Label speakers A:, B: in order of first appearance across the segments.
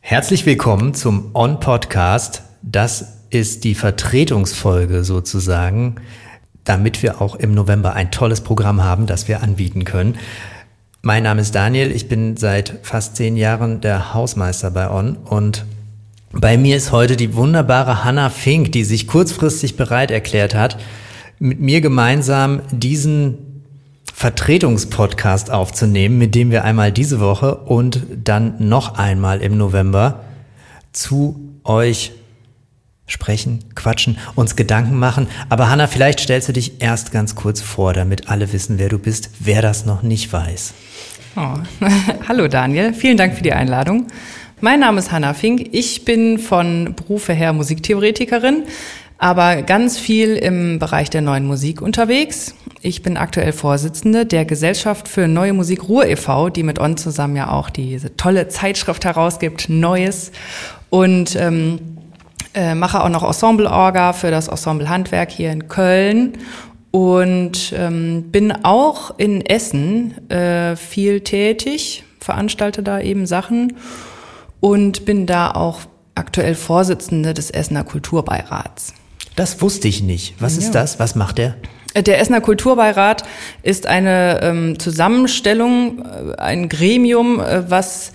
A: Herzlich willkommen zum On Podcast. Das ist die Vertretungsfolge sozusagen, damit wir auch im November ein tolles Programm haben, das wir anbieten können. Mein Name ist Daniel, ich bin seit fast zehn Jahren der Hausmeister bei On und bei mir ist heute die wunderbare Hanna Fink, die sich kurzfristig bereit erklärt hat, mit mir gemeinsam diesen Vertretungspodcast aufzunehmen, mit dem wir einmal diese Woche und dann noch einmal im November zu euch sprechen, quatschen, uns Gedanken machen. Aber Hanna, vielleicht stellst du dich erst ganz kurz vor, damit alle wissen, wer du bist, wer das noch nicht weiß.
B: Oh. Hallo Daniel, vielen Dank für die Einladung. Mein Name ist Hanna Fink. Ich bin von Berufe her Musiktheoretikerin, aber ganz viel im Bereich der neuen Musik unterwegs. Ich bin aktuell Vorsitzende der Gesellschaft für Neue Musik Ruhr e.V., die mit uns zusammen ja auch diese tolle Zeitschrift herausgibt, Neues. Und ähm, äh, mache auch noch Ensemble-Orga für das Ensemble Handwerk hier in Köln und ähm, bin auch in Essen äh, viel tätig, veranstalte da eben Sachen und bin da auch aktuell Vorsitzende des Essener Kulturbeirats.
A: Das wusste ich nicht. Was ja. ist das? Was macht der?
B: Äh, der Essener Kulturbeirat ist eine ähm, Zusammenstellung, äh, ein Gremium, äh, was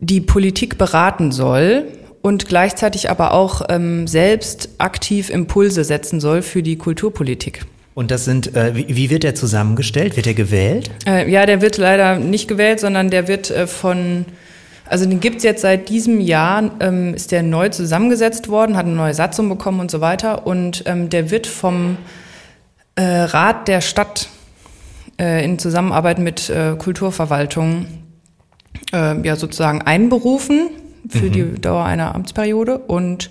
B: die Politik beraten soll und gleichzeitig aber auch ähm, selbst aktiv Impulse setzen soll für die Kulturpolitik.
A: Und das sind, äh, wie, wie, wird der zusammengestellt? Wird er gewählt?
B: Äh, ja, der wird leider nicht gewählt, sondern der wird äh, von, also den gibt's jetzt seit diesem Jahr, ähm, ist der neu zusammengesetzt worden, hat eine neue Satzung bekommen und so weiter. Und ähm, der wird vom äh, Rat der Stadt äh, in Zusammenarbeit mit äh, Kulturverwaltung äh, ja sozusagen einberufen für mhm. die Dauer einer Amtsperiode und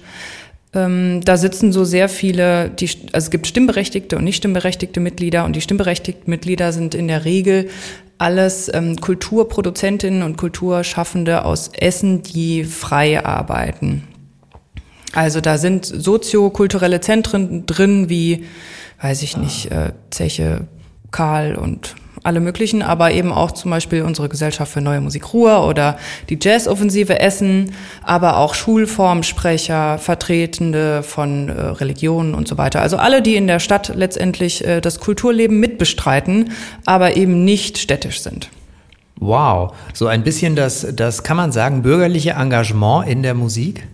B: ähm, da sitzen so sehr viele, die, also es gibt stimmberechtigte und nicht stimmberechtigte Mitglieder und die stimmberechtigten Mitglieder sind in der Regel alles ähm, Kulturproduzentinnen und Kulturschaffende aus Essen, die frei arbeiten. Also da sind soziokulturelle Zentren drin, wie, weiß ich nicht, äh, Zeche, Karl und alle möglichen, aber eben auch zum Beispiel unsere Gesellschaft für neue Musik Ruhr oder die Jazzoffensive Essen, aber auch Schulformsprecher, Vertretende von äh, Religionen und so weiter. Also alle, die in der Stadt letztendlich äh, das Kulturleben mitbestreiten, aber eben nicht städtisch sind.
A: Wow, so ein bisschen das, das kann man sagen, bürgerliche Engagement in der Musik?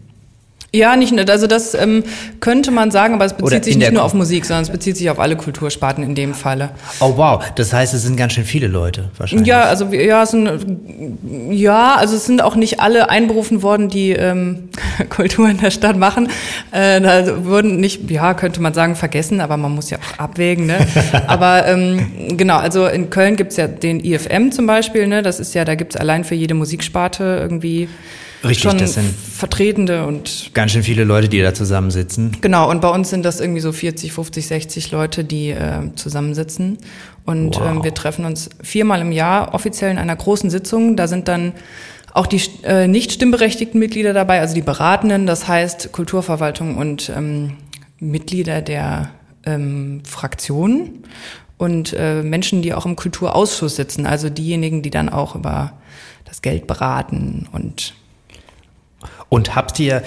B: Ja, nicht nur, also das ähm, könnte man sagen, aber es bezieht sich nicht nur auf Musik, sondern es bezieht sich auf alle Kultursparten in dem Falle.
A: Oh wow, das heißt, es sind ganz schön viele Leute wahrscheinlich.
B: Ja, also ja, es sind, ja, also es sind auch nicht alle einberufen worden, die ähm, Kultur in der Stadt machen. Äh, da wurden nicht, ja, könnte man sagen, vergessen, aber man muss ja auch abwägen. Ne? aber ähm, genau, also in Köln gibt's ja den IFM zum Beispiel, ne? Das ist ja, da gibt's allein für jede Musiksparte irgendwie
A: Richtig,
B: schon
A: das sind
B: Vertretende und
A: ganz schön viele Leute, die da zusammensitzen.
B: Genau, und bei uns sind das irgendwie so 40, 50, 60 Leute, die äh, zusammensitzen. Und wow. ähm, wir treffen uns viermal im Jahr offiziell in einer großen Sitzung. Da sind dann auch die äh, nicht stimmberechtigten Mitglieder dabei, also die Beratenden, das heißt Kulturverwaltung und ähm, Mitglieder der ähm, Fraktionen und äh, Menschen, die auch im Kulturausschuss sitzen, also diejenigen, die dann auch über das Geld beraten und
A: und habt ihr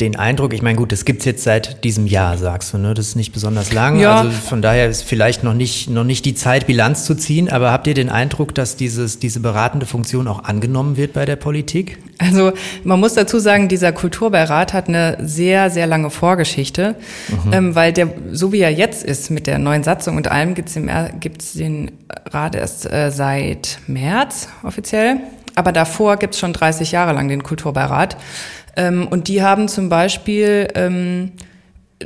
A: den Eindruck, ich meine, gut, das gibt's jetzt seit diesem Jahr, sagst du, ne? Das ist nicht besonders lang. Ja. Also von daher ist vielleicht noch nicht, noch nicht die Zeit, Bilanz zu ziehen, aber habt ihr den Eindruck, dass dieses, diese beratende Funktion auch angenommen wird bei der Politik?
B: Also man muss dazu sagen, dieser Kulturbeirat hat eine sehr, sehr lange Vorgeschichte, mhm. ähm, weil der, so wie er jetzt ist, mit der neuen Satzung und allem, gibt's den, gibt's den Rat erst äh, seit März offiziell. Aber davor gibt's schon 30 Jahre lang den Kulturbeirat. Ähm, und die haben zum Beispiel ähm,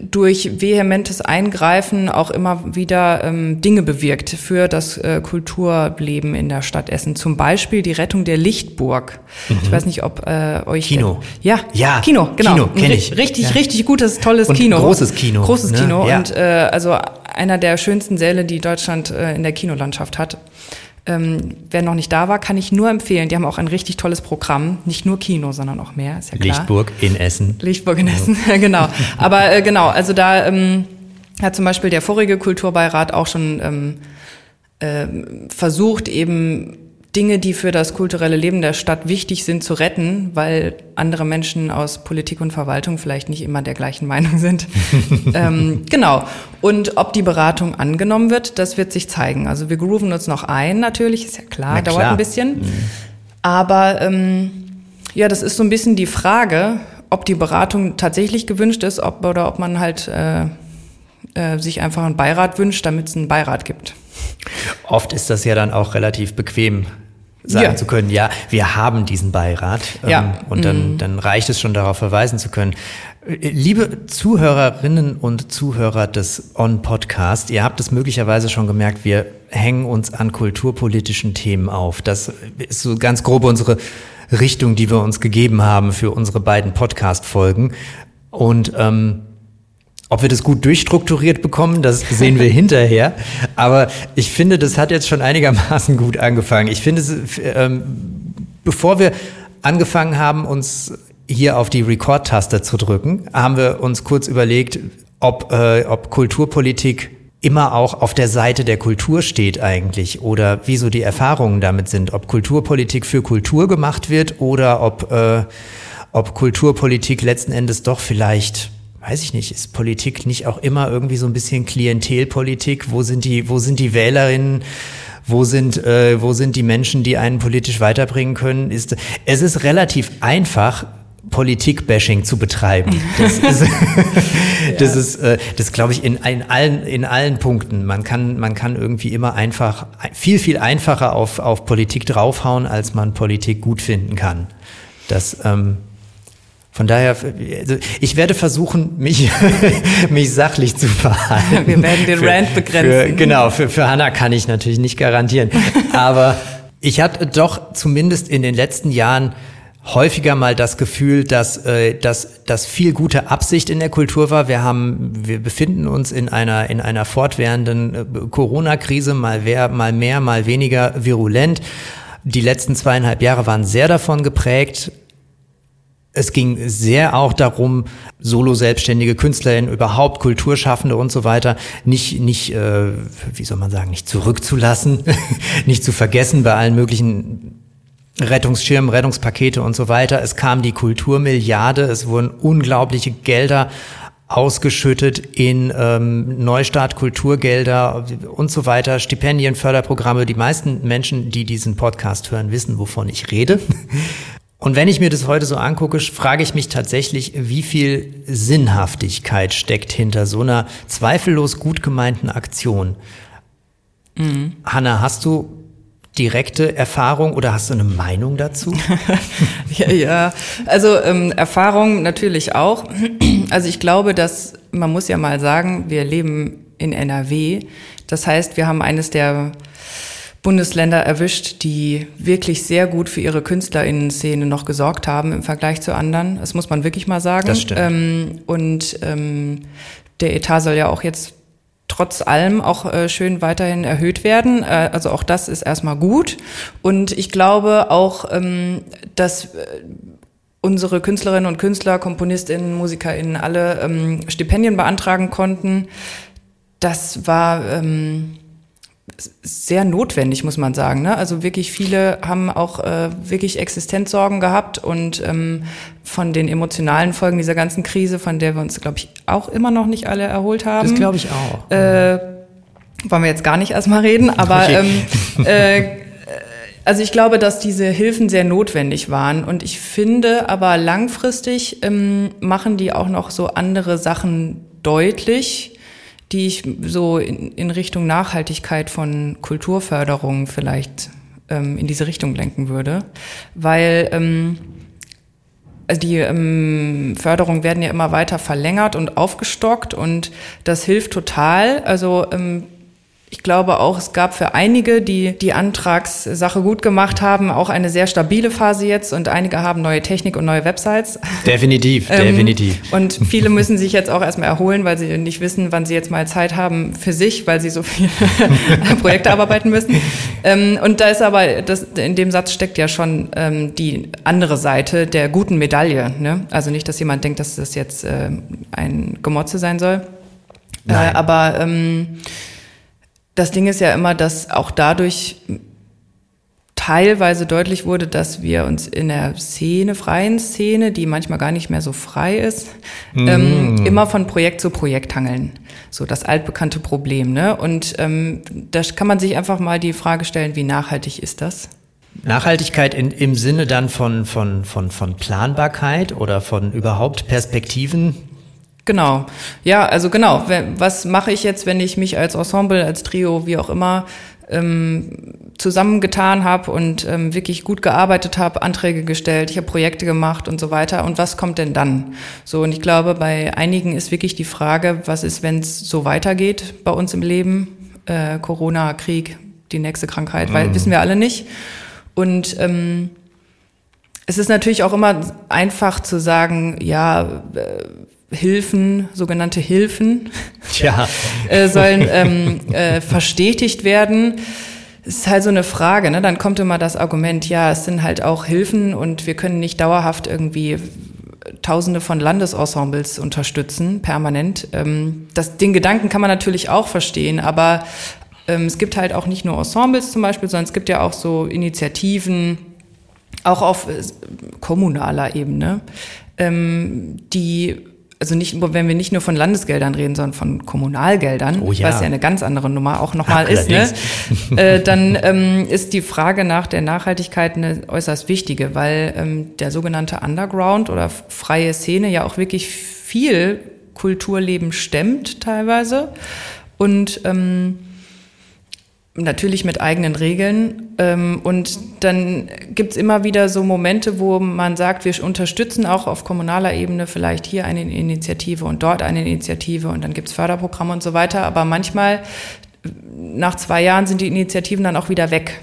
B: durch vehementes Eingreifen auch immer wieder ähm, Dinge bewirkt für das äh, Kulturleben in der Stadt Essen. Zum Beispiel die Rettung der Lichtburg. Mhm. Ich weiß nicht, ob äh, euch
A: Kino.
B: Ja, ja, Kino, genau. Kino kenne ich. Richtig, ja. richtig gutes, tolles
A: Und
B: Kino.
A: Großes Kino.
B: Großes ne? Kino ja. und äh, also einer der schönsten Säle, die Deutschland äh, in der Kinolandschaft hat. Ähm, wer noch nicht da war, kann ich nur empfehlen. Die haben auch ein richtig tolles Programm. Nicht nur Kino, sondern auch mehr, ist ja
A: klar. Lichtburg in Essen.
B: Lichtburg in Essen, genau. Aber äh, genau, also da ähm, hat zum Beispiel der vorige Kulturbeirat auch schon ähm, äh, versucht, eben Dinge, die für das kulturelle Leben der Stadt wichtig sind, zu retten, weil andere Menschen aus Politik und Verwaltung vielleicht nicht immer der gleichen Meinung sind. ähm, genau. Und ob die Beratung angenommen wird, das wird sich zeigen. Also wir grooven uns noch ein, natürlich, ist ja klar, klar. dauert ein bisschen. Mhm. Aber ähm, ja, das ist so ein bisschen die Frage, ob die Beratung tatsächlich gewünscht ist, ob oder ob man halt äh, äh, sich einfach einen Beirat wünscht, damit es einen Beirat gibt.
A: Oft ist das ja dann auch relativ bequem, sagen ja. zu können, ja, wir haben diesen Beirat. Ähm, ja. Und dann, mhm. dann reicht es schon darauf verweisen zu können. Liebe Zuhörerinnen und Zuhörer des On-Podcast, ihr habt es möglicherweise schon gemerkt, wir hängen uns an kulturpolitischen Themen auf. Das ist so ganz grob unsere Richtung, die wir uns gegeben haben für unsere beiden Podcast-Folgen. Und ähm, ob wir das gut durchstrukturiert bekommen, das sehen wir hinterher. Aber ich finde, das hat jetzt schon einigermaßen gut angefangen. Ich finde, ähm, bevor wir angefangen haben, uns hier auf die Record-Taste zu drücken, haben wir uns kurz überlegt, ob, äh, ob Kulturpolitik immer auch auf der Seite der Kultur steht eigentlich oder wieso die Erfahrungen damit sind, ob Kulturpolitik für Kultur gemacht wird oder ob, äh, ob Kulturpolitik letzten Endes doch vielleicht weiß ich nicht, ist Politik nicht auch immer irgendwie so ein bisschen Klientelpolitik? Wo sind die, wo sind die Wählerinnen? Wo sind, äh, wo sind die Menschen, die einen politisch weiterbringen können? Ist, es ist relativ einfach, Politik-Bashing zu betreiben. Das ist, das ist, äh, das glaube ich in, in allen, in allen Punkten. Man kann, man kann irgendwie immer einfach, viel, viel einfacher auf, auf Politik draufhauen, als man Politik gut finden kann. Das, ähm, von daher, also ich werde versuchen, mich, mich sachlich zu verhalten.
B: Wir werden den für, Rant begrenzen.
A: Für, genau, für, für Hannah kann ich natürlich nicht garantieren. Aber ich hatte doch zumindest in den letzten Jahren häufiger mal das Gefühl, dass, äh, dass, dass viel gute Absicht in der Kultur war. Wir haben, wir befinden uns in einer, in einer fortwährenden äh, Corona-Krise, mal, mehr, mal mehr, mal weniger virulent. Die letzten zweieinhalb Jahre waren sehr davon geprägt, es ging sehr auch darum, solo-selbstständige KünstlerInnen, überhaupt Kulturschaffende und so weiter, nicht, nicht, äh, wie soll man sagen, nicht zurückzulassen, nicht zu vergessen bei allen möglichen Rettungsschirmen, Rettungspakete und so weiter. Es kam die Kulturmilliarde, es wurden unglaubliche Gelder ausgeschüttet in ähm, Neustart, Kulturgelder und so weiter, Stipendien, Förderprogramme. Die meisten Menschen, die diesen Podcast hören, wissen, wovon ich rede. Und wenn ich mir das heute so angucke, frage ich mich tatsächlich, wie viel Sinnhaftigkeit steckt hinter so einer zweifellos gut gemeinten Aktion. Mhm. Hanna, hast du direkte Erfahrung oder hast du eine Meinung dazu?
B: ja, ja, also ähm, Erfahrung natürlich auch. Also ich glaube, dass man muss ja mal sagen, wir leben in NRW. Das heißt, wir haben eines der Bundesländer erwischt, die wirklich sehr gut für ihre KünstlerInnen-Szene noch gesorgt haben im Vergleich zu anderen. Das muss man wirklich mal sagen.
A: Das stimmt.
B: Ähm, und ähm, der Etat soll ja auch jetzt trotz allem auch äh, schön weiterhin erhöht werden. Äh, also auch das ist erstmal gut. Und ich glaube auch, ähm, dass äh, unsere Künstlerinnen und Künstler, KomponistInnen, MusikerInnen alle ähm, Stipendien beantragen konnten. Das war ähm, sehr notwendig, muss man sagen. Ne? Also wirklich viele haben auch äh, wirklich Existenzsorgen gehabt und ähm, von den emotionalen Folgen dieser ganzen Krise, von der wir uns, glaube ich, auch immer noch nicht alle erholt haben.
A: Das glaube ich auch.
B: Äh, wollen wir jetzt gar nicht erstmal reden, aber ähm, äh, also ich glaube, dass diese Hilfen sehr notwendig waren und ich finde aber langfristig ähm, machen die auch noch so andere Sachen deutlich, die ich so in, in Richtung Nachhaltigkeit von Kulturförderung vielleicht ähm, in diese Richtung lenken würde, weil ähm, also die ähm, Förderungen werden ja immer weiter verlängert und aufgestockt und das hilft total. Also ähm, ich glaube auch, es gab für einige, die die Antragssache gut gemacht haben, auch eine sehr stabile Phase jetzt und einige haben neue Technik und neue Websites.
A: Definitiv, ähm, definitiv.
B: Und viele müssen sich jetzt auch erstmal erholen, weil sie nicht wissen, wann sie jetzt mal Zeit haben für sich, weil sie so viele Projekte abarbeiten müssen. Ähm, und da ist aber, das, in dem Satz steckt ja schon ähm, die andere Seite der guten Medaille. Ne? Also nicht, dass jemand denkt, dass das jetzt äh, ein Gemotze sein soll. Äh, aber ähm, das Ding ist ja immer, dass auch dadurch teilweise deutlich wurde, dass wir uns in der Szene, freien Szene, die manchmal gar nicht mehr so frei ist, mm. ähm, immer von Projekt zu Projekt hangeln. So das altbekannte Problem. Ne? Und ähm, da kann man sich einfach mal die Frage stellen, wie nachhaltig ist das?
A: Nachhaltigkeit in, im Sinne dann von, von, von, von Planbarkeit oder von überhaupt Perspektiven,
B: Genau. Ja, also genau. Was mache ich jetzt, wenn ich mich als Ensemble, als Trio, wie auch immer, ähm, zusammengetan habe und ähm, wirklich gut gearbeitet habe, Anträge gestellt, ich habe Projekte gemacht und so weiter. Und was kommt denn dann? So, und ich glaube, bei einigen ist wirklich die Frage, was ist, wenn es so weitergeht bei uns im Leben? Äh, Corona, Krieg, die nächste Krankheit, weil mhm. wissen wir alle nicht. Und ähm, es ist natürlich auch immer einfach zu sagen, ja, äh, Hilfen, sogenannte Hilfen,
A: ja.
B: äh, sollen ähm, äh, verstetigt werden. Es ist halt so eine Frage, ne? Dann kommt immer das Argument, ja, es sind halt auch Hilfen und wir können nicht dauerhaft irgendwie Tausende von Landesensembles unterstützen, permanent. Ähm, das, den Gedanken kann man natürlich auch verstehen, aber ähm, es gibt halt auch nicht nur Ensembles zum Beispiel, sondern es gibt ja auch so Initiativen, auch auf äh, kommunaler Ebene, ähm, die also nicht, wenn wir nicht nur von Landesgeldern reden, sondern von Kommunalgeldern, oh ja. was ja eine ganz andere Nummer auch nochmal ist, ne? äh, dann ähm, ist die Frage nach der Nachhaltigkeit eine äußerst wichtige, weil ähm, der sogenannte Underground oder freie Szene ja auch wirklich viel Kulturleben stemmt teilweise und ähm, natürlich mit eigenen Regeln. Ähm, und dann gibt's immer wieder so Momente, wo man sagt, wir unterstützen auch auf kommunaler Ebene vielleicht hier eine Initiative und dort eine Initiative und dann gibt's Förderprogramme und so weiter. Aber manchmal, nach zwei Jahren, sind die Initiativen dann auch wieder weg.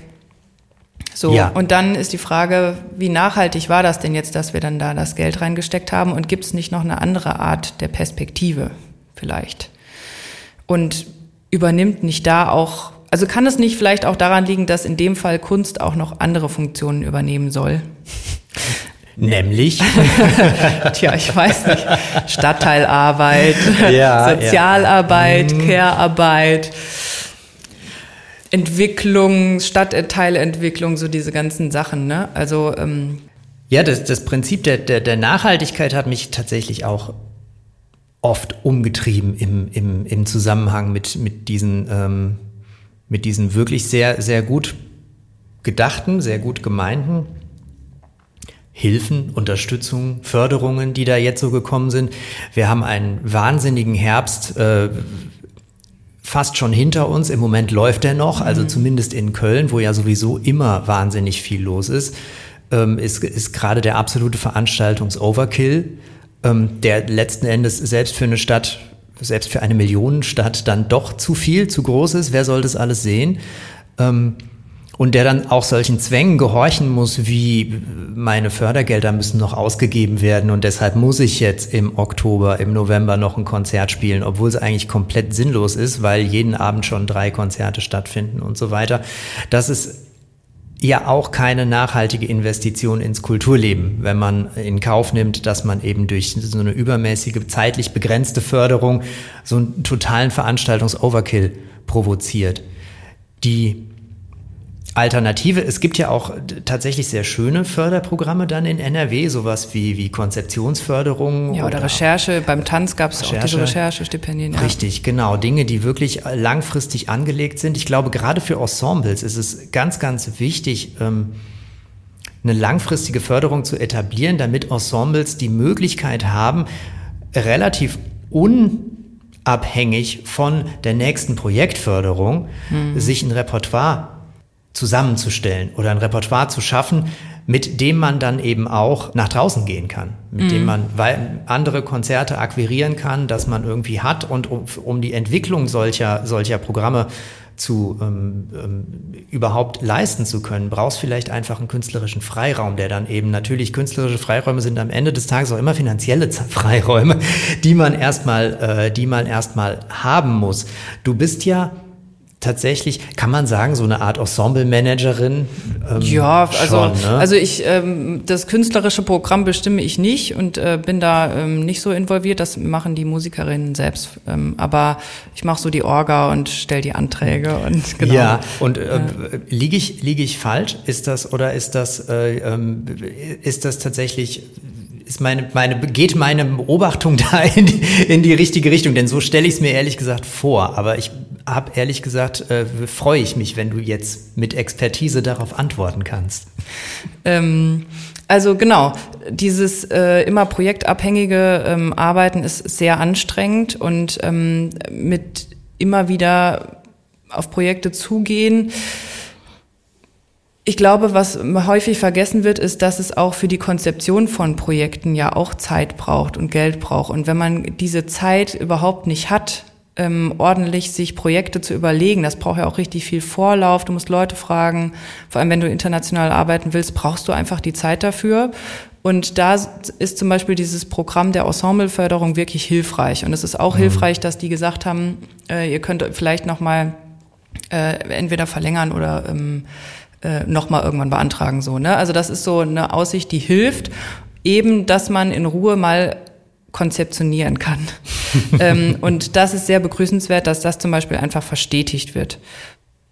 B: So, ja. und dann ist die Frage, wie nachhaltig war das denn jetzt, dass wir dann da das Geld reingesteckt haben und gibt's nicht noch eine andere Art der Perspektive vielleicht? Und übernimmt nicht da auch also kann es nicht vielleicht auch daran liegen, dass in dem Fall Kunst auch noch andere Funktionen übernehmen soll?
A: Nämlich?
B: Tja, ich weiß nicht. Stadtteilarbeit, ja, Sozialarbeit, ja. Mhm. Care-Arbeit, Entwicklung, Stadtteilentwicklung, so diese ganzen Sachen. Ne? Also ähm,
A: ja, das, das Prinzip der, der, der Nachhaltigkeit hat mich tatsächlich auch oft umgetrieben im, im, im Zusammenhang mit, mit diesen ähm, mit diesen wirklich sehr, sehr gut gedachten, sehr gut gemeinten Hilfen, Unterstützung, Förderungen, die da jetzt so gekommen sind. Wir haben einen wahnsinnigen Herbst äh, fast schon hinter uns. Im Moment läuft er noch, also mhm. zumindest in Köln, wo ja sowieso immer wahnsinnig viel los ist, ähm, ist, ist gerade der absolute Veranstaltungs-Overkill, ähm, der letzten Endes selbst für eine Stadt selbst für eine Millionenstadt dann doch zu viel, zu groß ist. Wer soll das alles sehen? Ähm, und der dann auch solchen Zwängen gehorchen muss, wie meine Fördergelder müssen noch ausgegeben werden und deshalb muss ich jetzt im Oktober, im November noch ein Konzert spielen, obwohl es eigentlich komplett sinnlos ist, weil jeden Abend schon drei Konzerte stattfinden und so weiter. Das ist ja auch keine nachhaltige Investition ins Kulturleben, wenn man in Kauf nimmt, dass man eben durch so eine übermäßige, zeitlich begrenzte Förderung so einen totalen Veranstaltungs-Overkill provoziert. Die Alternative, es gibt ja auch tatsächlich sehr schöne Förderprogramme dann in NRW, sowas wie, wie Konzeptionsförderung.
B: Ja, oder, oder Recherche. Beim Tanz gab es auch diese Recherchestipendien. Ja.
A: Richtig, genau. Dinge, die wirklich langfristig angelegt sind. Ich glaube, gerade für Ensembles ist es ganz, ganz wichtig, ähm, eine langfristige Förderung zu etablieren, damit Ensembles die Möglichkeit haben, relativ unabhängig von der nächsten Projektförderung mhm. sich ein Repertoire zusammenzustellen oder ein Repertoire zu schaffen, mit dem man dann eben auch nach draußen gehen kann, mit mhm. dem man andere Konzerte akquirieren kann, dass man irgendwie hat und um, um die Entwicklung solcher, solcher Programme zu ähm, ähm, überhaupt leisten zu können, brauchst vielleicht einfach einen künstlerischen Freiraum, der dann eben natürlich künstlerische Freiräume sind am Ende des Tages auch immer finanzielle Freiräume, die man erstmal, äh, die man erstmal haben muss. Du bist ja tatsächlich, kann man sagen, so eine Art Ensemble-Managerin?
B: Ähm, ja, also, schon, ne? also ich, ähm, das künstlerische Programm bestimme ich nicht und äh, bin da ähm, nicht so involviert. Das machen die Musikerinnen selbst. Ähm, aber ich mache so die Orga und stelle die Anträge und
A: genau. Ja, und äh, ja. liege ich, liege ich falsch? Ist das oder ist das, äh, ähm, ist das tatsächlich ist meine, meine, geht meine Beobachtung da in die, in die richtige Richtung? Denn so stelle ich es mir ehrlich gesagt vor. Aber ich habe ehrlich gesagt, äh, freue ich mich, wenn du jetzt mit Expertise darauf antworten kannst.
B: Ähm, also genau, dieses äh, immer projektabhängige ähm, Arbeiten ist sehr anstrengend und ähm, mit immer wieder auf Projekte zugehen ich glaube, was häufig vergessen wird, ist, dass es auch für die Konzeption von Projekten ja auch Zeit braucht und Geld braucht. Und wenn man diese Zeit überhaupt nicht hat, ähm, ordentlich sich Projekte zu überlegen, das braucht ja auch richtig viel Vorlauf. Du musst Leute fragen. Vor allem, wenn du international arbeiten willst, brauchst du einfach die Zeit dafür. Und da ist zum Beispiel dieses Programm der Ensembleförderung wirklich hilfreich. Und es ist auch mhm. hilfreich, dass die gesagt haben, äh, ihr könnt vielleicht noch mal äh, entweder verlängern oder ähm, äh, nochmal irgendwann beantragen. So, ne? Also das ist so eine Aussicht, die hilft, eben, dass man in Ruhe mal konzeptionieren kann. ähm, und das ist sehr begrüßenswert, dass das zum Beispiel einfach verstetigt wird.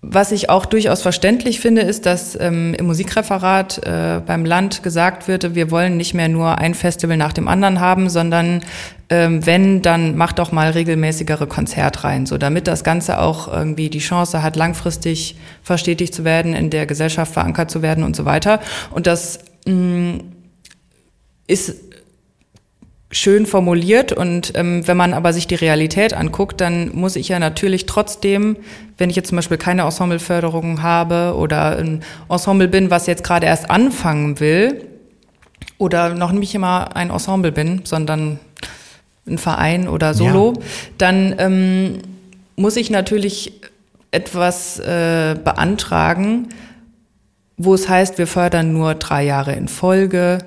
B: Was ich auch durchaus verständlich finde, ist, dass ähm, im Musikreferat äh, beim Land gesagt wird, wir wollen nicht mehr nur ein Festival nach dem anderen haben, sondern ähm, wenn, dann macht doch mal regelmäßigere Konzertreihen, so damit das Ganze auch irgendwie die Chance hat, langfristig verstetigt zu werden, in der Gesellschaft verankert zu werden und so weiter. Und das mh, mm, ist schön formuliert und ähm, wenn man aber sich die Realität anguckt, dann muss ich ja natürlich trotzdem, wenn ich jetzt zum Beispiel keine Ensembleförderung habe oder ein Ensemble bin, was jetzt gerade erst anfangen will oder noch nicht immer ein Ensemble bin, sondern ein Verein oder Solo, ja. dann ähm, muss ich natürlich etwas äh, beantragen, wo es heißt, wir fördern nur drei Jahre in Folge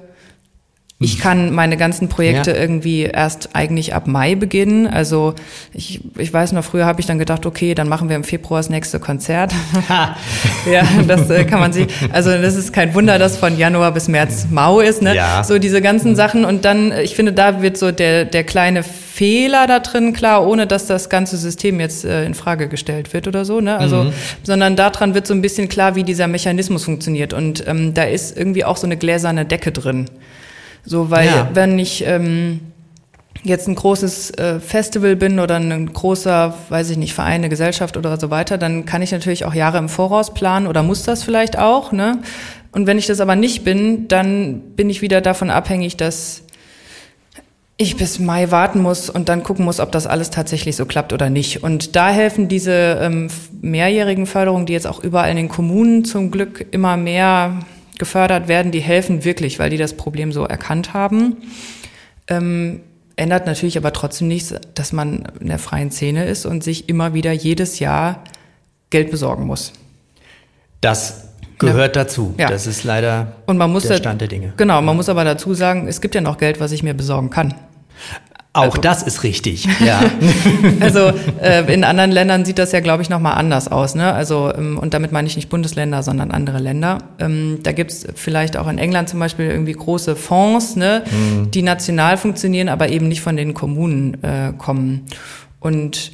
B: ich kann meine ganzen Projekte ja. irgendwie erst eigentlich ab Mai beginnen. Also ich, ich weiß noch, früher habe ich dann gedacht, okay, dann machen wir im Februar das nächste Konzert. ja, das äh, kann man sich. Also das ist kein Wunder, dass von Januar bis März mau ist, ne? Ja. So diese ganzen Sachen. Und dann, ich finde, da wird so der, der kleine Fehler da drin klar, ohne dass das ganze System jetzt äh, in Frage gestellt wird oder so, ne? Also, mhm. sondern daran wird so ein bisschen klar, wie dieser Mechanismus funktioniert. Und ähm, da ist irgendwie auch so eine gläserne Decke drin. So, weil ja. wenn ich ähm, jetzt ein großes äh, Festival bin oder ein großer, weiß ich nicht, Verein, eine Gesellschaft oder so weiter, dann kann ich natürlich auch Jahre im Voraus planen oder muss das vielleicht auch, ne? Und wenn ich das aber nicht bin, dann bin ich wieder davon abhängig, dass ich bis Mai warten muss und dann gucken muss, ob das alles tatsächlich so klappt oder nicht. Und da helfen diese ähm, mehrjährigen Förderungen, die jetzt auch überall in den Kommunen zum Glück immer mehr gefördert werden, die helfen wirklich, weil die das Problem so erkannt haben. Ähm, ändert natürlich aber trotzdem nichts, dass man in der freien Szene ist und sich immer wieder jedes Jahr Geld besorgen muss.
A: Das gehört ja. dazu. Ja. Das ist leider
B: und man muss
A: der Stand der Dinge.
B: Genau, man muss aber dazu sagen, es gibt ja noch Geld, was ich mir besorgen kann.
A: Auch also, das ist richtig, ja.
B: also äh, in anderen Ländern sieht das ja, glaube ich, nochmal anders aus. Ne? Also ähm, und damit meine ich nicht Bundesländer, sondern andere Länder. Ähm, da gibt's vielleicht auch in England zum Beispiel irgendwie große Fonds, ne, mhm. die national funktionieren, aber eben nicht von den Kommunen äh, kommen. Und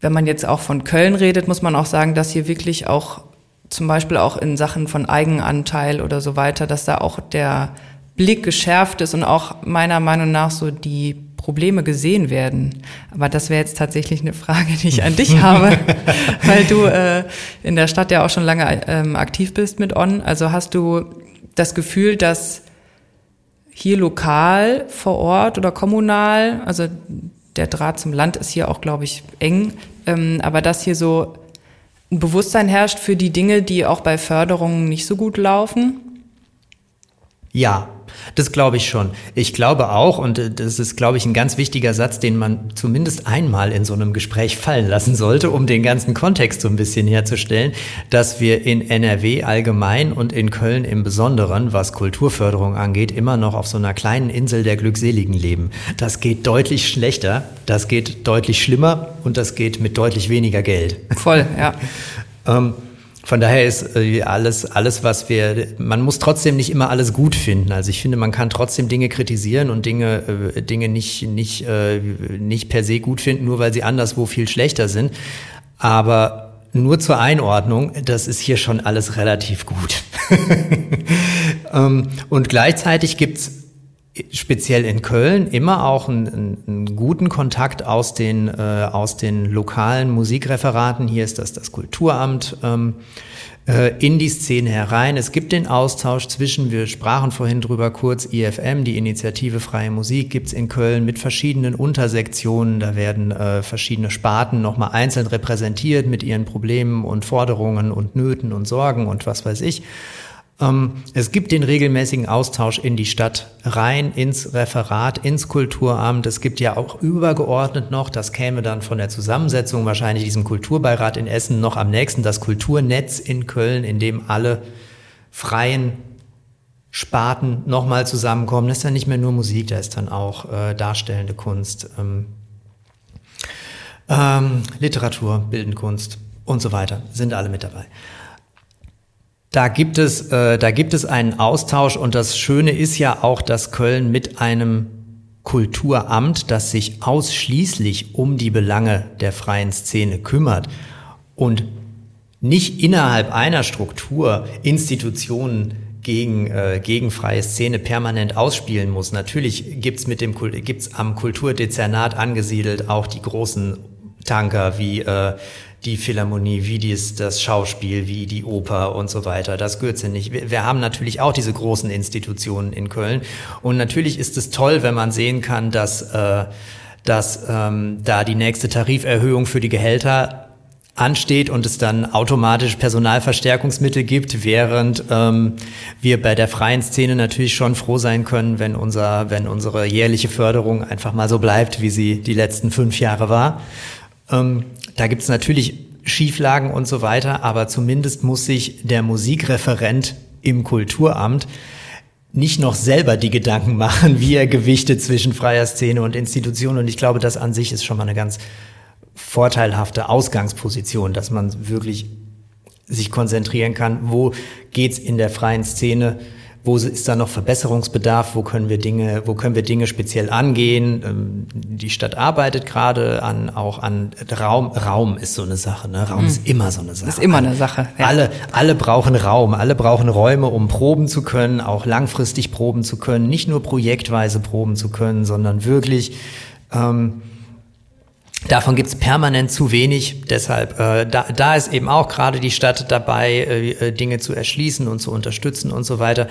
B: wenn man jetzt auch von Köln redet, muss man auch sagen, dass hier wirklich auch zum Beispiel auch in Sachen von Eigenanteil oder so weiter, dass da auch der Blick geschärft ist und auch meiner Meinung nach so die Probleme gesehen werden. Aber das wäre jetzt tatsächlich eine Frage, die ich an dich habe, weil du äh, in der Stadt ja auch schon lange ähm, aktiv bist mit On. Also hast du das Gefühl, dass hier lokal vor Ort oder kommunal, also der Draht zum Land ist hier auch, glaube ich, eng, ähm, aber dass hier so ein Bewusstsein herrscht für die Dinge, die auch bei Förderungen nicht so gut laufen?
A: Ja, das glaube ich schon. Ich glaube auch, und äh, das ist, glaube ich, ein ganz wichtiger Satz, den man zumindest einmal in so einem Gespräch fallen lassen sollte, um den ganzen Kontext so ein bisschen herzustellen, dass wir in NRW allgemein und in Köln im Besonderen, was Kulturförderung angeht, immer noch auf so einer kleinen Insel der Glückseligen leben. Das geht deutlich schlechter, das geht deutlich schlimmer und das geht mit deutlich weniger Geld.
B: Voll, ja.
A: ähm, von daher ist äh, alles, alles, was wir, man muss trotzdem nicht immer alles gut finden. Also ich finde, man kann trotzdem Dinge kritisieren und Dinge, äh, Dinge nicht, nicht, äh, nicht per se gut finden, nur weil sie anderswo viel schlechter sind. Aber nur zur Einordnung, das ist hier schon alles relativ gut. ähm, und gleichzeitig gibt's speziell in Köln immer auch einen, einen guten Kontakt aus den, äh, aus den lokalen Musikreferaten. Hier ist das das Kulturamt. Ähm, äh, in die Szene herein. Es gibt den Austausch zwischen, wir sprachen vorhin drüber kurz, IFM, die Initiative Freie Musik, gibt's in Köln mit verschiedenen Untersektionen. Da werden äh, verschiedene Sparten nochmal einzeln repräsentiert mit ihren Problemen und Forderungen und Nöten und Sorgen und was weiß ich. Ähm, es gibt den regelmäßigen Austausch in die Stadt rein, ins Referat, ins Kulturamt. Es gibt ja auch übergeordnet noch, das käme dann von der Zusammensetzung wahrscheinlich diesem Kulturbeirat in Essen noch am nächsten, das Kulturnetz in Köln, in dem alle freien Sparten nochmal zusammenkommen. Das ist dann nicht mehr nur Musik, da ist dann auch äh, darstellende Kunst, ähm, ähm, Literatur, Bildende Kunst und so weiter, sind alle mit dabei. Da gibt es, äh, da gibt es einen Austausch und das Schöne ist ja auch, dass Köln mit einem Kulturamt, das sich ausschließlich um die Belange der freien Szene kümmert und nicht innerhalb einer Struktur Institutionen gegen, äh, gegen freie Szene permanent ausspielen muss. Natürlich gibt's mit dem gibt's am Kulturdezernat angesiedelt auch die großen Tanker wie äh, die Philharmonie, wie dies, das Schauspiel, wie die Oper und so weiter. Das gehört ja nicht. Wir, wir haben natürlich auch diese großen Institutionen in Köln. Und natürlich ist es toll, wenn man sehen kann, dass, äh, dass ähm, da die nächste Tariferhöhung für die Gehälter ansteht und es dann automatisch Personalverstärkungsmittel gibt, während ähm, wir bei der freien Szene natürlich schon froh sein können, wenn unser, wenn unsere jährliche Förderung einfach mal so bleibt, wie sie die letzten fünf Jahre war. Ähm, da gibt es natürlich Schieflagen und so weiter, aber zumindest muss sich der Musikreferent im Kulturamt nicht noch selber die Gedanken machen, wie er Gewichte zwischen freier Szene und Institution. Und ich glaube, das an sich ist schon mal eine ganz vorteilhafte Ausgangsposition, dass man wirklich sich konzentrieren kann, wo geht's in der freien Szene wo ist da noch Verbesserungsbedarf? Wo können wir Dinge, wo können wir Dinge speziell angehen? Ähm, die Stadt arbeitet gerade an, auch an Raum. Raum ist so eine Sache, ne? Raum mhm. ist immer so eine Sache.
B: Ist immer eine Sache.
A: Ja. Alle, alle brauchen Raum. Alle brauchen Räume, um proben zu können, auch langfristig proben zu können, nicht nur projektweise proben zu können, sondern wirklich, ähm, Davon gibt's permanent zu wenig. Deshalb, äh, da, da ist eben auch gerade die Stadt dabei, äh, äh, Dinge zu erschließen und zu unterstützen und so weiter.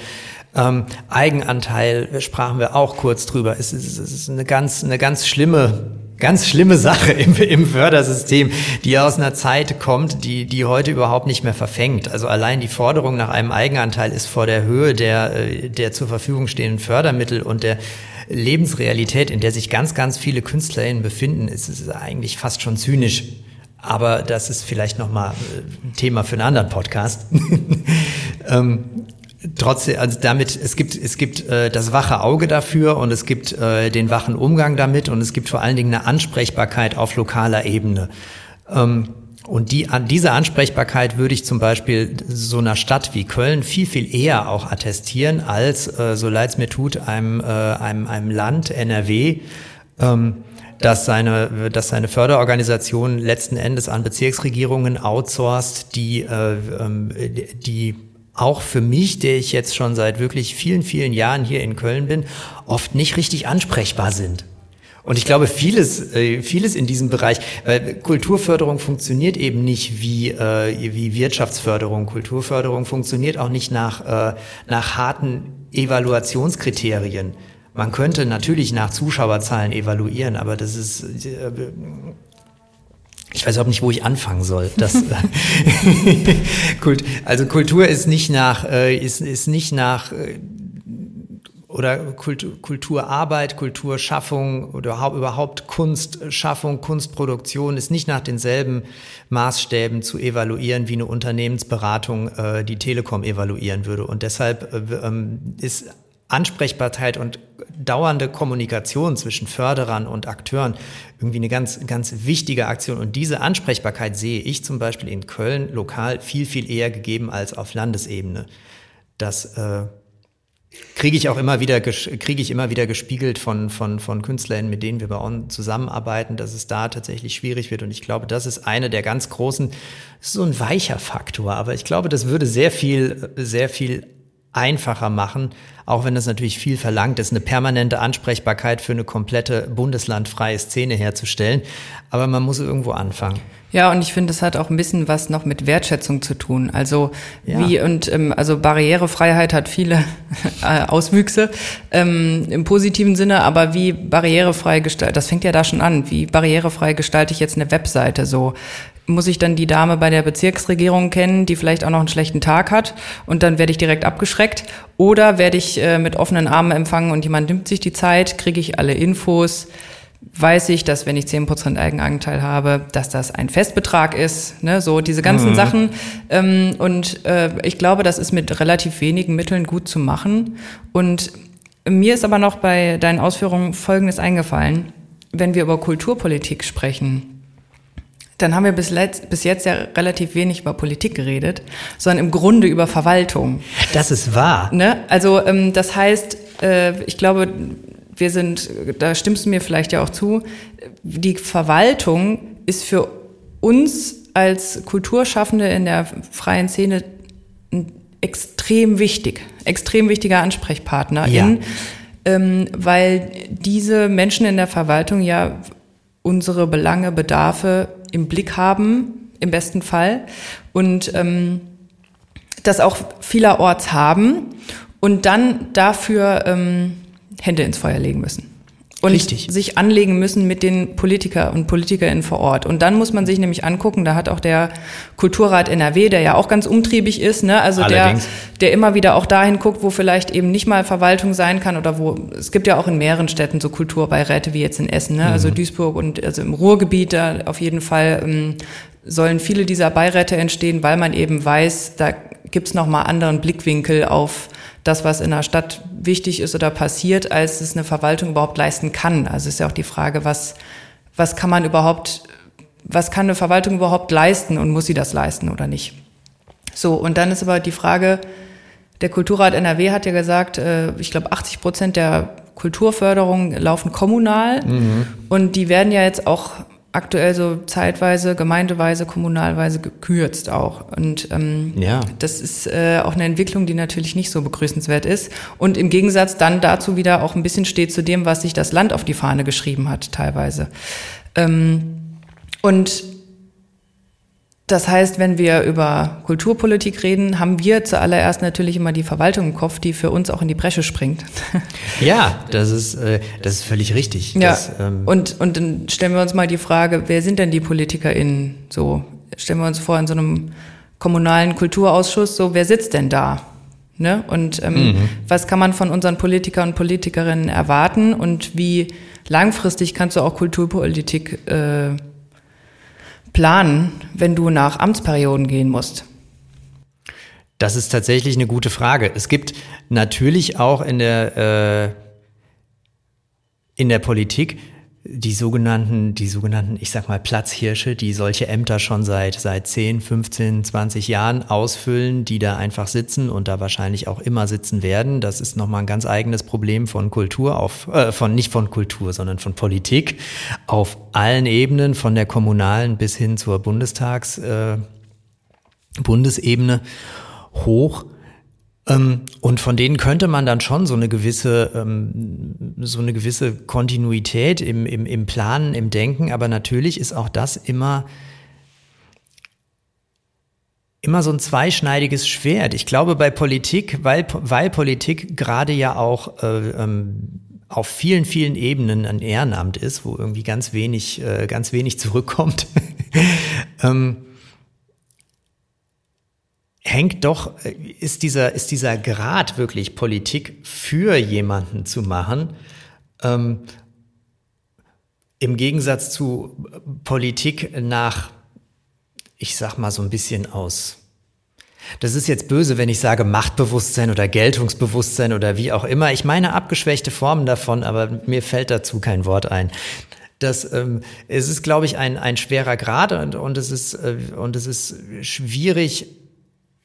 A: Ähm, Eigenanteil äh, sprachen wir auch kurz drüber. Es ist, es ist eine ganz, eine ganz schlimme ganz schlimme Sache im, im Fördersystem, die aus einer Zeit kommt, die, die heute überhaupt nicht mehr verfängt. Also allein die Forderung nach einem Eigenanteil ist vor der Höhe der, äh, der zur Verfügung stehenden Fördermittel und der Lebensrealität, in der sich ganz, ganz viele KünstlerInnen befinden, ist es eigentlich fast schon zynisch. Aber das ist vielleicht nochmal ein äh, Thema für einen anderen Podcast. ähm, trotzdem, also damit, es gibt, es gibt äh, das wache Auge dafür und es gibt äh, den wachen Umgang damit und es gibt vor allen Dingen eine Ansprechbarkeit auf lokaler Ebene. Ähm, und die, an diese Ansprechbarkeit würde ich zum Beispiel so einer Stadt wie Köln viel, viel eher auch attestieren, als, äh, so leid es mir tut, einem, äh, einem, einem Land, NRW, ähm, dass seine, dass seine Förderorganisation letzten Endes an Bezirksregierungen outsourced, die, äh, ähm, die auch für mich, der ich jetzt schon seit wirklich vielen, vielen Jahren hier in Köln bin, oft nicht richtig ansprechbar sind. Und ich glaube, vieles, äh, vieles in diesem Bereich, Kulturförderung funktioniert eben nicht wie, äh, wie Wirtschaftsförderung. Kulturförderung funktioniert auch nicht nach, äh, nach harten Evaluationskriterien. Man könnte natürlich nach Zuschauerzahlen evaluieren, aber das ist, ich weiß überhaupt nicht, wo ich anfangen soll. Das, also Kultur ist nicht nach, ist, ist nicht nach oder Kultur, Kulturarbeit, Kulturschaffung oder überhaupt Kunstschaffung, Kunstproduktion ist nicht nach denselben Maßstäben zu evaluieren, wie eine Unternehmensberatung äh, die Telekom evaluieren würde. Und deshalb äh, ähm, ist Ansprechbarkeit und dauernde Kommunikation zwischen Förderern und Akteuren irgendwie eine ganz, ganz wichtige Aktion. Und diese Ansprechbarkeit sehe ich zum Beispiel in Köln lokal viel, viel eher gegeben als auf Landesebene. Das äh, kriege ich auch immer wieder kriege ich immer wieder gespiegelt von von von Künstlern, mit denen wir bei uns zusammenarbeiten, dass es da tatsächlich schwierig wird. Und ich glaube, das ist eine der ganz großen so ein weicher Faktor, aber ich glaube, das würde sehr viel sehr viel einfacher machen, auch wenn das natürlich viel verlangt ist, eine permanente Ansprechbarkeit für eine komplette bundeslandfreie Szene herzustellen. Aber man muss irgendwo anfangen.
B: Ja, und ich finde, das hat auch ein bisschen was noch mit Wertschätzung zu tun. Also ja. wie und ähm, also Barrierefreiheit hat viele äh, Auswüchse ähm, im positiven Sinne, aber wie barrierefrei gestaltet, das fängt ja da schon an. Wie barrierefrei gestalte ich jetzt eine Webseite? So muss ich dann die Dame bei der Bezirksregierung kennen, die vielleicht auch noch einen schlechten Tag hat und dann werde ich direkt abgeschreckt oder werde ich äh, mit offenen Armen empfangen und jemand nimmt sich die Zeit, kriege ich alle Infos, weiß ich, dass wenn ich zehn Prozent Eigenanteil habe, dass das ein Festbetrag ist, ne? so diese ganzen mhm. Sachen ähm, und äh, ich glaube, das ist mit relativ wenigen Mitteln gut zu machen und mir ist aber noch bei deinen Ausführungen Folgendes eingefallen, wenn wir über Kulturpolitik sprechen dann haben wir bis, letzt, bis jetzt ja relativ wenig über Politik geredet, sondern im Grunde über Verwaltung.
A: Das ist wahr.
B: Ne? Also ähm, das heißt, äh, ich glaube, wir sind, da stimmst du mir vielleicht ja auch zu, die Verwaltung ist für uns als Kulturschaffende in der freien Szene extrem wichtig, extrem wichtiger Ansprechpartner, ja. ähm, weil diese Menschen in der Verwaltung ja unsere Belange, Bedarfe im Blick haben, im besten Fall. Und ähm, das auch vielerorts haben und dann dafür ähm, Hände ins Feuer legen müssen und Richtig. sich anlegen müssen mit den Politiker und Politikerinnen vor Ort. Und dann muss man sich nämlich angucken, da hat auch der Kulturrat NRW, der ja auch ganz umtriebig ist, ne? also der, der immer wieder auch dahin guckt, wo vielleicht eben nicht mal Verwaltung sein kann oder wo, es gibt ja auch in mehreren Städten so Kulturbeiräte wie jetzt in Essen, ne? also mhm. Duisburg und also im Ruhrgebiet da auf jeden Fall ähm, sollen viele dieser Beiräte entstehen, weil man eben weiß, da gibt's noch mal anderen Blickwinkel auf das, was in der Stadt wichtig ist oder passiert, als es eine Verwaltung überhaupt leisten kann. Also ist ja auch die Frage, was, was kann man überhaupt, was kann eine Verwaltung überhaupt leisten und muss sie das leisten oder nicht? So, und dann ist aber die Frage, der Kulturrat NRW hat ja gesagt, äh, ich glaube 80 Prozent der Kulturförderung laufen kommunal mhm. und die werden ja jetzt auch aktuell so zeitweise, gemeindeweise, kommunalweise gekürzt auch. Und ähm, ja. das ist äh, auch eine Entwicklung, die natürlich nicht so begrüßenswert ist. Und im Gegensatz dann dazu wieder auch ein bisschen steht zu dem, was sich das Land auf die Fahne geschrieben hat, teilweise. Ähm, und das heißt, wenn wir über Kulturpolitik reden, haben wir zuallererst natürlich immer die Verwaltung im Kopf, die für uns auch in die Bresche springt.
A: Ja, das ist, äh, das ist völlig richtig.
B: Ja. Das, ähm und, und dann stellen wir uns mal die Frage, wer sind denn die PolitikerInnen? So, stellen wir uns vor, in so einem kommunalen Kulturausschuss, so, wer sitzt denn da? Ne? Und ähm, mhm. was kann man von unseren Politikern und Politikerinnen erwarten und wie langfristig kannst du auch Kulturpolitik äh, planen, wenn du nach Amtsperioden gehen musst?
A: Das ist tatsächlich eine gute Frage. Es gibt natürlich auch in der, äh, in der Politik die sogenannten, die sogenannten, ich sag mal, Platzhirsche, die solche Ämter schon seit, seit 10, 15, 20 Jahren ausfüllen, die da einfach sitzen und da wahrscheinlich auch immer sitzen werden. Das ist nochmal ein ganz eigenes Problem von Kultur auf, äh, von, nicht von Kultur, sondern von Politik auf allen Ebenen, von der kommunalen bis hin zur Bundestags, äh, Bundesebene hoch. Ähm, und von denen könnte man dann schon so eine gewisse, ähm, so eine gewisse Kontinuität im, im, im Planen, im Denken, aber natürlich ist auch das immer, immer so ein zweischneidiges Schwert. Ich glaube, bei Politik, weil, weil Politik gerade ja auch äh, ähm, auf vielen, vielen Ebenen ein Ehrenamt ist, wo irgendwie ganz wenig, äh, ganz wenig zurückkommt. ähm, hängt doch, äh, ist dieser, ist dieser Grad wirklich Politik für jemanden zu machen, ähm, im Gegensatz zu Politik nach, ich sag mal so ein bisschen aus. Das ist jetzt böse, wenn ich sage Machtbewusstsein oder Geltungsbewusstsein oder wie auch immer. Ich meine abgeschwächte Formen davon, aber mir fällt dazu kein Wort ein. Das, ähm, es ist, glaube ich, ein, ein schwerer Grad und, und, es ist, äh, und es ist schwierig,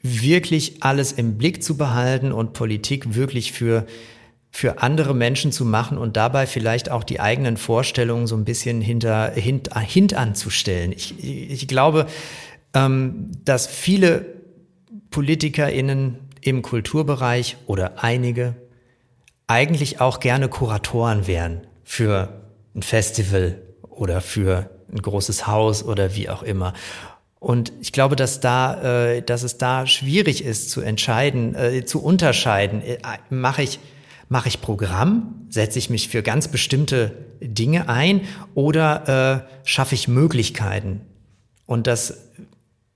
A: wirklich alles im Blick zu behalten und Politik wirklich für, für andere Menschen zu machen und dabei vielleicht auch die eigenen Vorstellungen so ein bisschen hinter, hint, hintanzustellen. Ich, ich glaube, ähm, dass viele PolitikerInnen im Kulturbereich oder einige eigentlich auch gerne Kuratoren wären für ein Festival oder für ein großes Haus oder wie auch immer. Und ich glaube, dass da, äh, dass es da schwierig ist zu entscheiden, äh, zu unterscheiden. Äh, mache ich mache ich Programm, setze ich mich für ganz bestimmte Dinge ein oder äh, schaffe ich Möglichkeiten? Und das,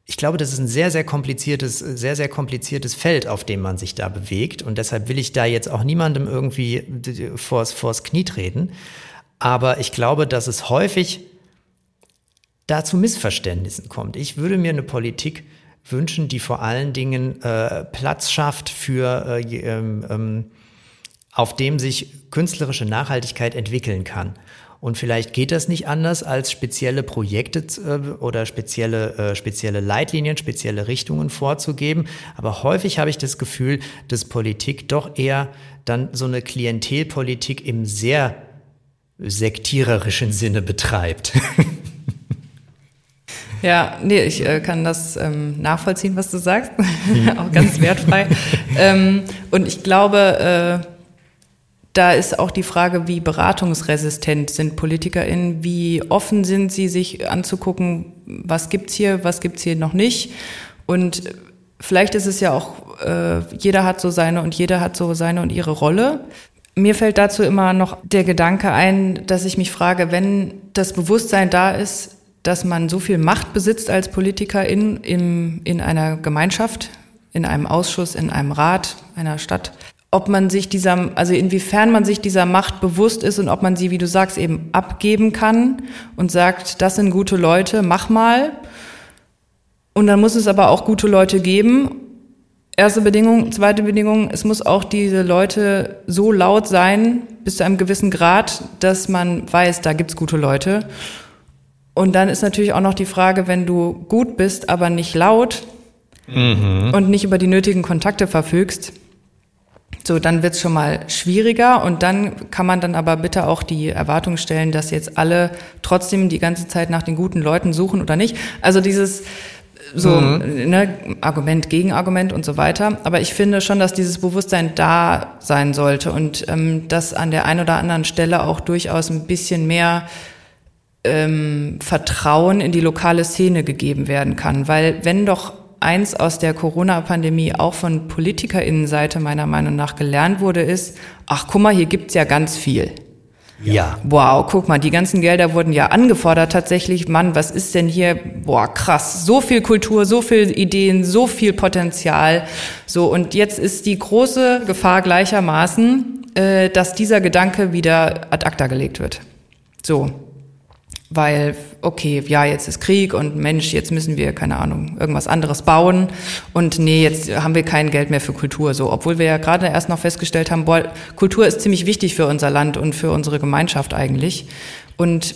A: ich glaube, das ist ein sehr, sehr kompliziertes, sehr, sehr kompliziertes Feld, auf dem man sich da bewegt. Und deshalb will ich da jetzt auch niemandem irgendwie vors, vors Knie treten. Aber ich glaube, dass es häufig da zu Missverständnissen kommt. Ich würde mir eine Politik wünschen, die vor allen Dingen äh, Platz schafft für, äh, ähm, ähm, auf dem sich künstlerische Nachhaltigkeit entwickeln kann. Und vielleicht geht das nicht anders, als spezielle Projekte äh, oder spezielle, äh, spezielle Leitlinien, spezielle Richtungen vorzugeben. Aber häufig habe ich das Gefühl, dass Politik doch eher dann so eine Klientelpolitik im sehr sektiererischen Sinne betreibt.
B: Ja, nee, ich äh, kann das ähm, nachvollziehen, was du sagst. auch ganz wertfrei. ähm, und ich glaube, äh, da ist auch die Frage, wie beratungsresistent sind PolitikerInnen, wie offen sind sie, sich anzugucken, was gibt's hier, was gibt's hier noch nicht. Und vielleicht ist es ja auch, äh, jeder hat so seine und jeder hat so seine und ihre Rolle. Mir fällt dazu immer noch der Gedanke ein, dass ich mich frage, wenn das Bewusstsein da ist, dass man so viel Macht besitzt als Politikerin in, in einer Gemeinschaft, in einem Ausschuss, in einem Rat einer Stadt, ob man sich dieser, also inwiefern man sich dieser Macht bewusst ist und ob man sie, wie du sagst, eben abgeben kann und sagt, das sind gute Leute, mach mal. Und dann muss es aber auch gute Leute geben. Erste Bedingung, zweite Bedingung, es muss auch diese Leute so laut sein, bis zu einem gewissen Grad, dass man weiß, da gibt's gute Leute. Und dann ist natürlich auch noch die Frage, wenn du gut bist, aber nicht laut mhm. und nicht über die nötigen Kontakte verfügst, so, dann wird's schon mal schwieriger und dann kann man dann aber bitte auch die Erwartung stellen, dass jetzt alle trotzdem die ganze Zeit nach den guten Leuten suchen oder nicht. Also dieses so mhm. ne, Argument gegen Argument und so weiter. Aber ich finde schon, dass dieses Bewusstsein da sein sollte und ähm, dass an der einen oder anderen Stelle auch durchaus ein bisschen mehr ähm, Vertrauen in die lokale Szene gegeben werden kann. Weil wenn doch eins aus der Corona-Pandemie auch von PolitikerInnenseite meiner Meinung nach gelernt wurde, ist, ach guck mal, hier gibt's ja ganz viel. Ja. Wow, guck mal, die ganzen Gelder wurden ja angefordert tatsächlich. Mann, was ist denn hier? Boah, krass. So viel Kultur, so viel Ideen, so viel Potenzial. So, und jetzt ist die große Gefahr gleichermaßen, äh, dass dieser Gedanke wieder ad acta gelegt wird. So weil, okay, ja, jetzt ist Krieg und Mensch, jetzt müssen wir, keine Ahnung, irgendwas anderes bauen. Und nee, jetzt haben wir kein Geld mehr für Kultur, so, obwohl wir ja gerade erst noch festgestellt haben, boah, Kultur ist ziemlich wichtig für unser Land und für unsere Gemeinschaft eigentlich. Und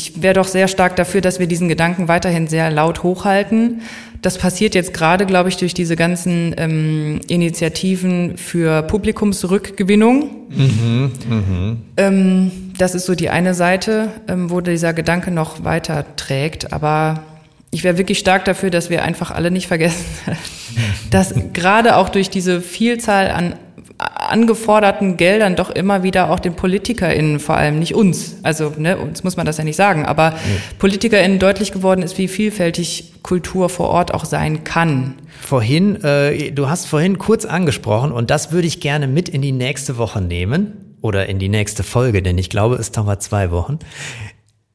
B: ich wäre doch sehr stark dafür, dass wir diesen Gedanken weiterhin sehr laut hochhalten. Das passiert jetzt gerade, glaube ich, durch diese ganzen ähm, Initiativen für Publikumsrückgewinnung. Mhm, mh. ähm, das ist so die eine Seite, ähm, wo dieser Gedanke noch weiter trägt. Aber ich wäre wirklich stark dafür, dass wir einfach alle nicht vergessen, dass gerade auch durch diese Vielzahl an angeforderten Geldern doch immer wieder auch den PolitikerInnen, vor allem nicht uns, also ne, uns muss man das ja nicht sagen, aber nee. PolitikerInnen deutlich geworden ist, wie vielfältig Kultur vor Ort auch sein kann.
A: Vorhin, äh, du hast vorhin kurz angesprochen und das würde ich gerne mit in die nächste Woche nehmen oder in die nächste Folge, denn ich glaube, es dauert zwei Wochen.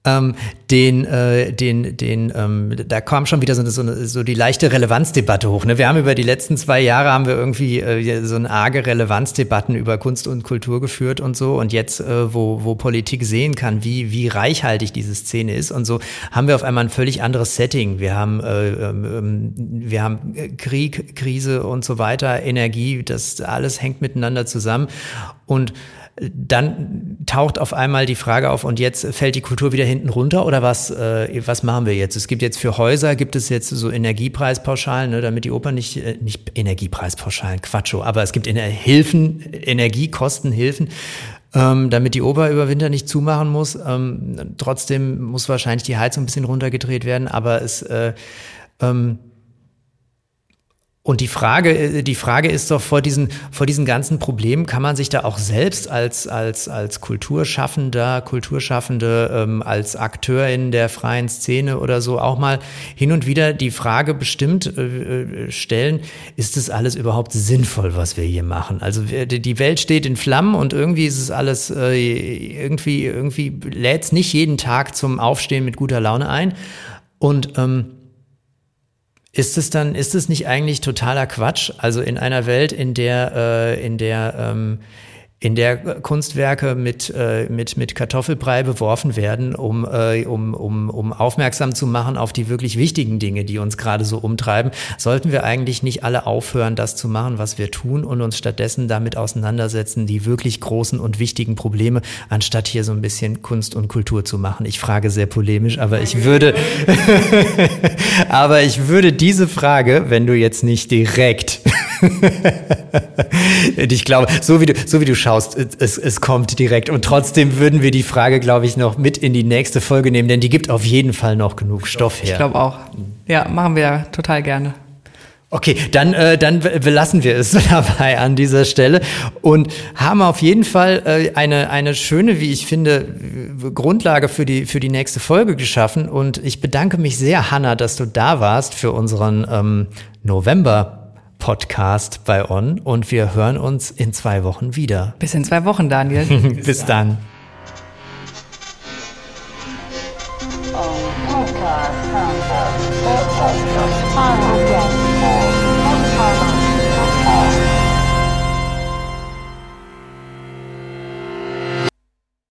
A: Ähm, den, äh, den, den, ähm, da kam schon wieder so, so, so die leichte Relevanzdebatte hoch. Ne? Wir haben über die letzten zwei Jahre haben wir irgendwie äh, so eine arge Relevanzdebatten über Kunst und Kultur geführt und so. Und jetzt, äh, wo, wo Politik sehen kann, wie, wie reichhaltig diese Szene ist und so, haben wir auf einmal ein völlig anderes Setting. Wir haben, äh, ähm, wir haben Krieg, Krise und so weiter, Energie, das alles hängt miteinander zusammen. Und dann taucht auf einmal die Frage auf, und jetzt fällt die Kultur wieder hinten runter oder was, äh, was machen wir jetzt? Es gibt jetzt für Häuser, gibt es jetzt so Energiepreispauschalen, ne, damit die Oper nicht, äh, nicht Energiepreispauschalen, Quatscho, aber es gibt Hilfen, Energiekostenhilfen, ähm, damit die Oper über Winter nicht zumachen muss. Ähm, trotzdem muss wahrscheinlich die Heizung ein bisschen runtergedreht werden, aber es, äh, ähm, und die Frage, äh, die Frage ist doch vor diesen, vor diesen ganzen Problemen kann man sich da auch selbst als, als, als Kulturschaffender, Kulturschaffende, ähm, als Akteur in der freien Szene oder so auch mal hin und wieder die Frage bestimmt äh, äh stellen, ist das alles überhaupt sinnvoll, was wir hier machen? Also die Welt steht in Flammen und irgendwie ist es alles, äh, irgendwie, irgendwie lädt es nicht jeden Tag zum Aufstehen mit guter Laune ein. Und ähm, ist es dann, ist es nicht eigentlich totaler Quatsch? Also in einer Welt, in der, äh, in der ähm, in der Kunstwerke mit, äh, mit, mit Kartoffelbrei beworfen werden, um, äh, um, um, um aufmerksam zu machen auf die wirklich wichtigen Dinge, die uns gerade so umtreiben, sollten wir eigentlich nicht alle aufhören, das zu machen, was wir tun und uns stattdessen damit auseinandersetzen, die wirklich großen und wichtigen Probleme, anstatt hier so ein bisschen Kunst und Kultur zu machen. Ich frage sehr polemisch, aber ich würde, aber ich würde diese Frage, wenn du jetzt nicht direkt ich glaube, so wie du, so wie du schaust, es, es kommt direkt. Und trotzdem würden wir die Frage, glaube ich, noch mit in die nächste Folge nehmen, denn die gibt auf jeden Fall noch genug Stoff her.
B: Ich glaube auch. Ja, machen wir total gerne.
A: Okay, dann, äh, dann belassen wir es dabei an dieser Stelle und haben auf jeden Fall äh, eine, eine schöne, wie ich finde, Grundlage für die, für die nächste Folge geschaffen. Und ich bedanke mich sehr, Hanna, dass du da warst für unseren ähm, November Podcast bei On und wir hören uns in zwei Wochen wieder.
B: Bis in zwei Wochen, Daniel.
A: Bis dann.